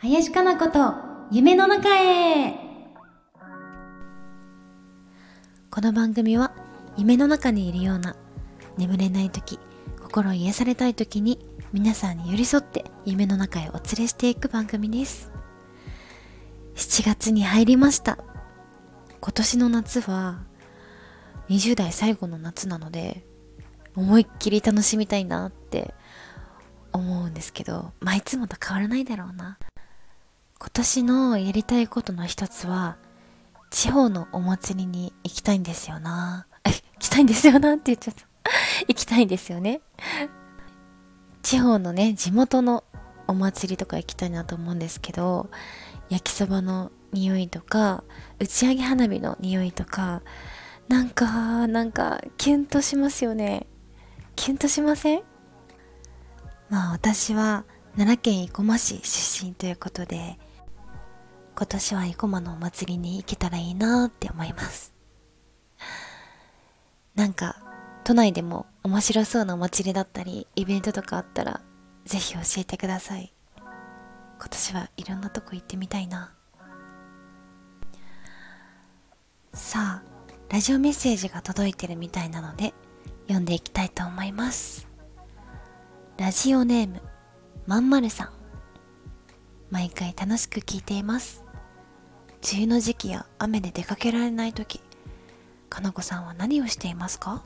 林かな子と夢の中へ。この番組は夢の中にいるような眠れない時心癒されたい時に皆さんに寄り添って夢の中へお連れしていく番組です。7月に入りました。今年の夏は20代最後の夏なので思いっきり楽しみたいなって思うんですけどまあいつもと変わらないだろうな。今年のやりたいことの一つは地方のお祭りに行きたいんですよな。行きたいんですよなって言っちゃった。行きたいんですよね。地方のね地元のお祭りとか行きたいなと思うんですけど焼きそばの匂いとか打ち上げ花火の匂いとかなんかなんかキュンとしますよね。キュンとしません？まあ私は奈良県生駒市出身ということで今年は生駒のお祭りに行けたらいいなって思います。なんか都内でも面白そうなお祭りだったりイベントとかあったらぜひ教えてください。今年はいろんなとこ行ってみたいな。さあラジオメッセージが届いてるみたいなので読んでいきたいと思います。ラジオネームまんまるさん。毎回楽しく聞いています。梅雨の時期や雨で出かけられない時かなこさんは何をしていますか？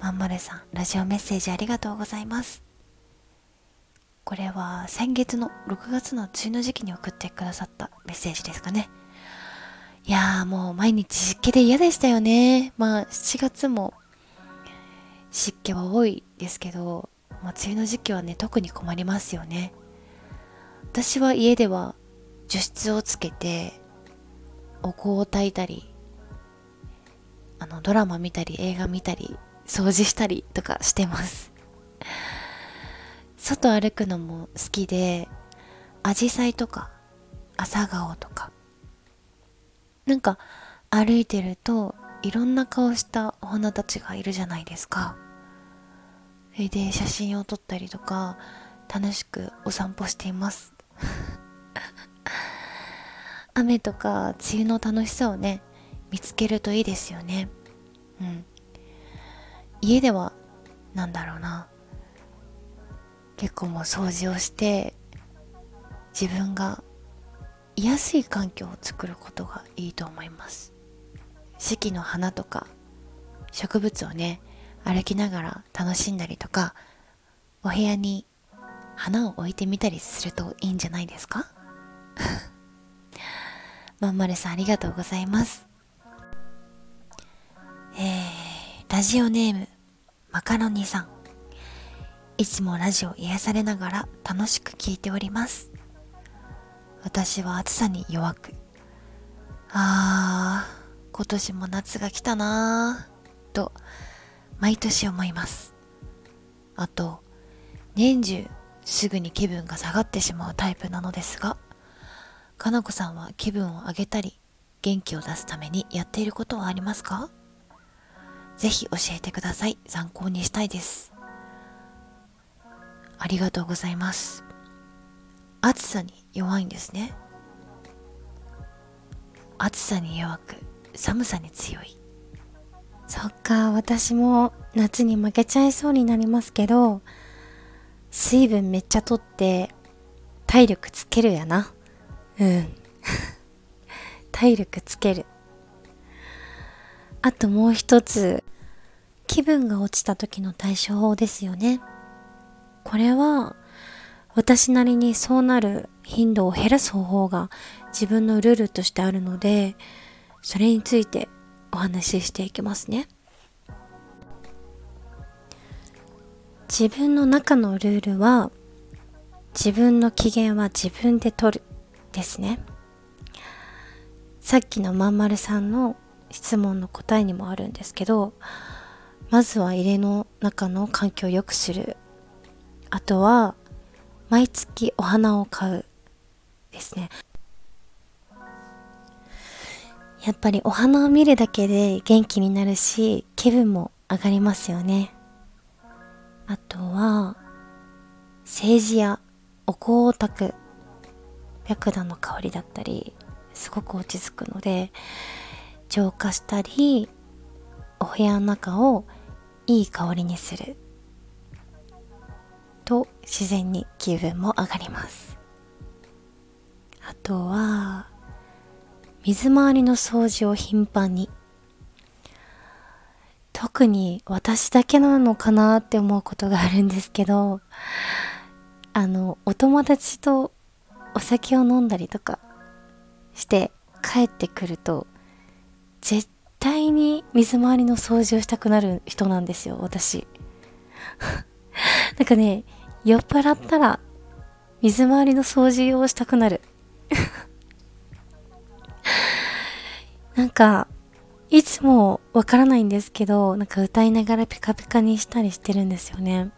まんまるさんラジオメッセージありがとうございます。これは先月の6月の梅雨の時期に送ってくださったメッセージですかね。いやーもう毎日湿気で嫌でしたよね。まあ7月も湿気は多いですけど、まあ、梅雨の時期はね特に困りますよね。私は家では除湿をつけてお香を焚いたりあのドラマ見たり映画見たり掃除したりとかしてます。外歩くのも好きでアジサイとか朝顔とかなんか歩いてるといろんな顔したお花たちがいるじゃないですか。それで写真を撮ったりとか楽しくお散歩しています。雨とか梅雨の楽しさをね見つけるといいですよね。うん。家ではなんだろうな。結構もう掃除をして自分が居やすい環境を作ることがいいと思います。四季の花とか植物をね歩きながら楽しんだりとかお部屋に花を置いてみたりするといいんじゃないですか？まんまるさんありがとうございます。えー、ラジオネームマカロニさん。いつもラジオ癒されながら楽しく聞いております。私は暑さに弱く。あー今年も夏が来たなー。と毎年思います。あと年中すぐに気分が下がってしまうタイプなのですがかなこさんは気分を上げたり元気を出すためにやっていることはありますか？ぜひ教えてください。参考にしたいです。ありがとうございます。暑さに弱いんですね。暑さに弱く寒さに強い。そっか私も夏に負けちゃいそうになりますけど水分めっちゃとって体力つけるやな。うん。体力つける。あともう一つ気分が落ちた時の対処法ですよね。これは私なりにそうなる頻度を減らす方法が自分のルールとしてあるのでそれについてお話ししていきますね。自分の中のルールは自分の機嫌は自分で取るですね。さっきのまんまるさんの質問の答えにもあるんですけどまずは家の中の環境を良くする。あとは毎月お花を買うですね。やっぱりお花を見るだけで元気になるし気分も上がりますよね。あとは政治やお香を炊く白檀の香りだったりすごく落ち着くので浄化したりお部屋の中をいい香りにする。と自然に気分も上がります。あとは水回りの掃除を頻繁に。特に私だけなのかなって思うことがあるんですけどあのお友達とお酒を飲んだりとかして帰ってくると絶対に水回りの掃除をしたくなる人なんですよ私。なんかね酔っ払ったら水回りの掃除をしたくなる。なんかいつもわからないんですけどなんか歌いながらピカピカにしたりしてるんですよね。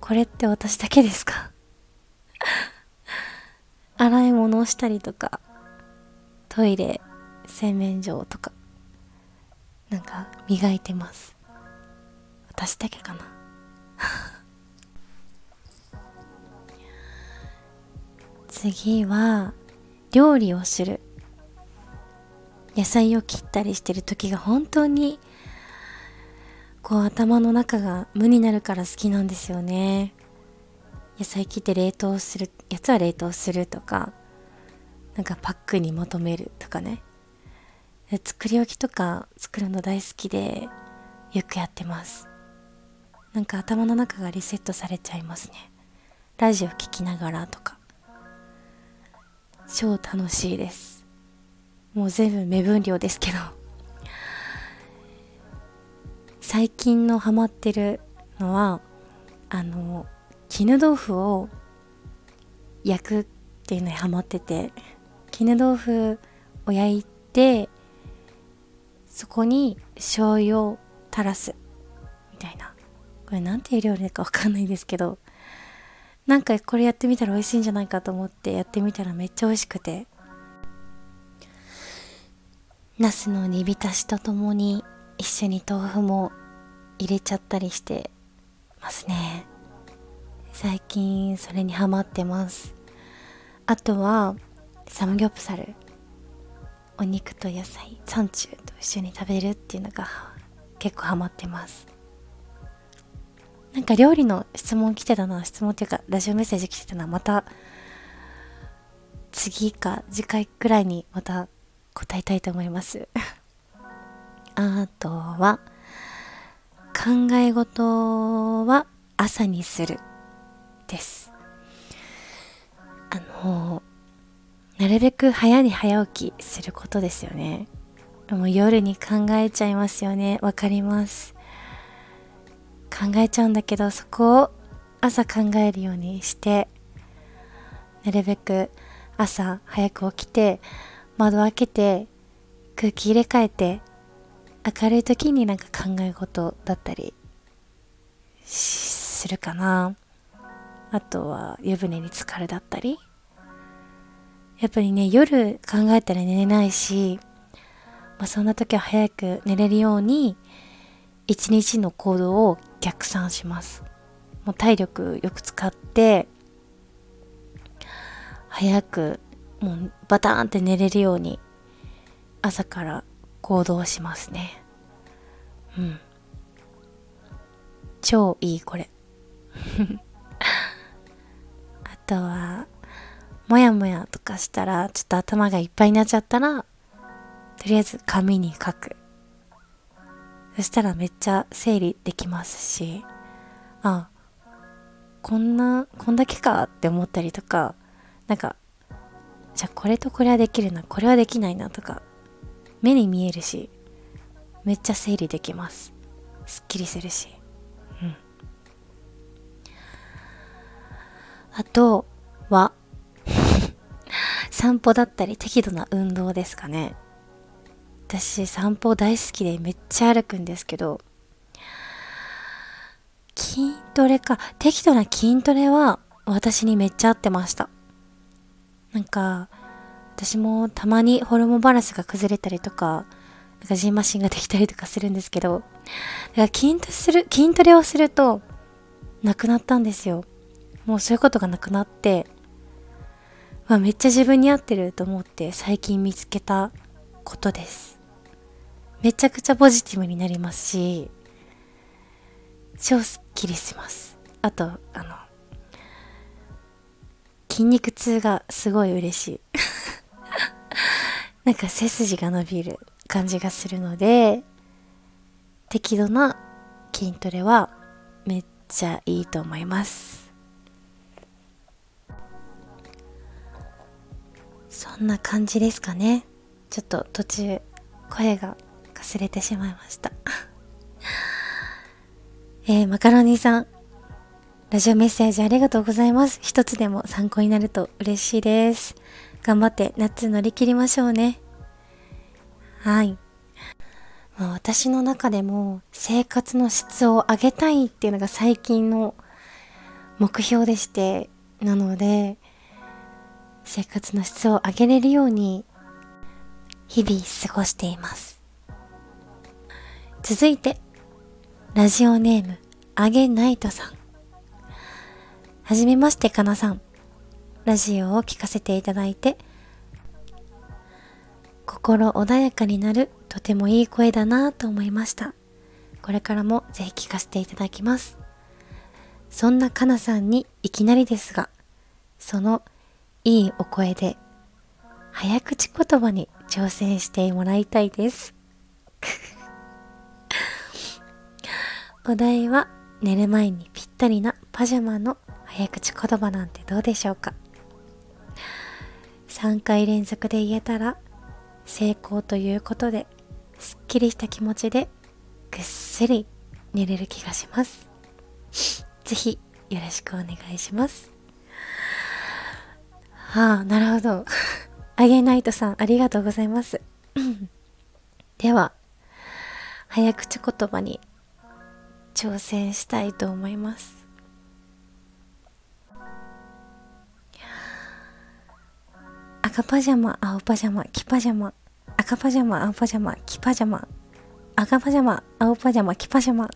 これって私だけですか？洗い物をしたりとかトイレ洗面所とかなんか磨いてます。私だけかな。次は料理をする。野菜を切ったりしてる時が本当にこう頭の中が無になるから好きなんですよね。野菜切って冷凍するやつは冷凍するとかなんかパックに求めるとかね。作り置きとか作るの大好きでよくやってます。なんか頭の中がリセットされちゃいますね。ラジオ聴きながらとか。超楽しいです。もう全部目分量ですけど。最近のハマってるのはあの絹豆腐を焼くっていうのにハマってて絹豆腐を焼いてそこに醤油を垂らすみたいな。これなんていう料理かわかんないですけどなんかこれやってみたら美味しいんじゃないかと思ってやってみたらめっちゃ美味しくて。ナスの煮浸しとともに一緒に豆腐も入れちゃったりしてますね。最近それにハマってます。あとはサムギョプサルお肉と野菜サンチュと一緒に食べるっていうのが結構ハマってます。なんか料理の質問来てたな質問っていうかラジオメッセージ来てたなまた次か次回くらいにまた答えたいと思いますあとは考え事は朝にするですあのなるべく早に早起きすることですよね。もう夜に考えちゃいますよね。わかります。考えちゃうんだけど、そこを朝考えるようにして、なるべく朝早く起きて、窓開けて、空気入れ替えて、明るい時になんか考え事だったりするかな。あとは湯船に浸かるだったり。やっぱりね、夜考えたら寝れないし、まあ、そんな時は早く寝れるように、一日の行動を逆算します。もう体力よく使って、早く、もうバターンって寝れるように、朝から行動しますね。うん。超いい、これ。あとは、もやもやとかしたら、ちょっと頭がいっぱいになっちゃったら、とりあえず紙に書く。そしたらめっちゃ整理できますし、あ、こんな、こんだけかって思ったりとか、なんか、じゃあこれとこれはできるな、これはできないなとか、目に見えるし、めっちゃ整理できます。すっきりするし。うん。あとは、散歩だったり適度な運動ですかね。私散歩大好きでめっちゃ歩くんですけど、筋トレか、適度な筋トレは私にめっちゃ合ってました。なんか、私もたまにホルモンバランスが崩れたりとか、なんかジンマシンができたりとかするんですけど、だから筋トレする、筋トレをすると、なくなったんですよ。もうそういうことがなくなって、まあ、めっちゃ自分に合ってると思って最近見つけたことです。めちゃくちゃポジティブになりますし、超スッキリします。あと、あの、筋肉痛がすごい嬉しい。なんか背筋が伸びる感じがするので、適度な筋トレはめっちゃいいと思います。そんな感じですかね。ちょっと途中声がかすれてしまいました えー、マカロニさん、ラジオメッセージありがとうございます。一つでも参考になると嬉しいです。頑張って夏乗り切りましょうね。はい。まあ、私の中でも生活の質を上げたいっていうのが最近の目標でして、なので、生活の質を上げれるように日々過ごしています。続いて、ラジオネーム、あげナイトさん。はじめまして、かなさん。ラジオを聞かせていただいて、心穏やかになるとてもいい声だなと思いました。これからもぜひ聞かせていただきます。そんなかなさんにいきなりですが、そのいいお声で早口言葉に挑戦してもらいたいです。お題は寝る前にぴったりなパジャマの早口言葉なんてどうでしょうか？3回連続で言えたら成功ということですっきりした気持ちでぐっすり寝れる気がします。ぜひよろしくお願いします。はあなるほど。あげナイトさんありがとうございます。では早口言葉に挑戦したいと思います。赤パジャマ、青パジャマ、黄パジャマ、赤パジャマ、青パジャマ、黄パジャマ、赤パジャマ、青パジャマ、黄パジャマ。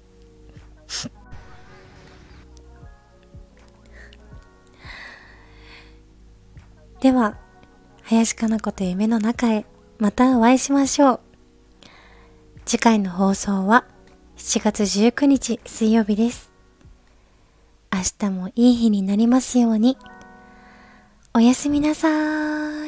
では、林かな子と夢の中へ、またお会いしましょう。次回の放送は7月19日水曜日です。明日もいい日になりますように。おやすみなさーい。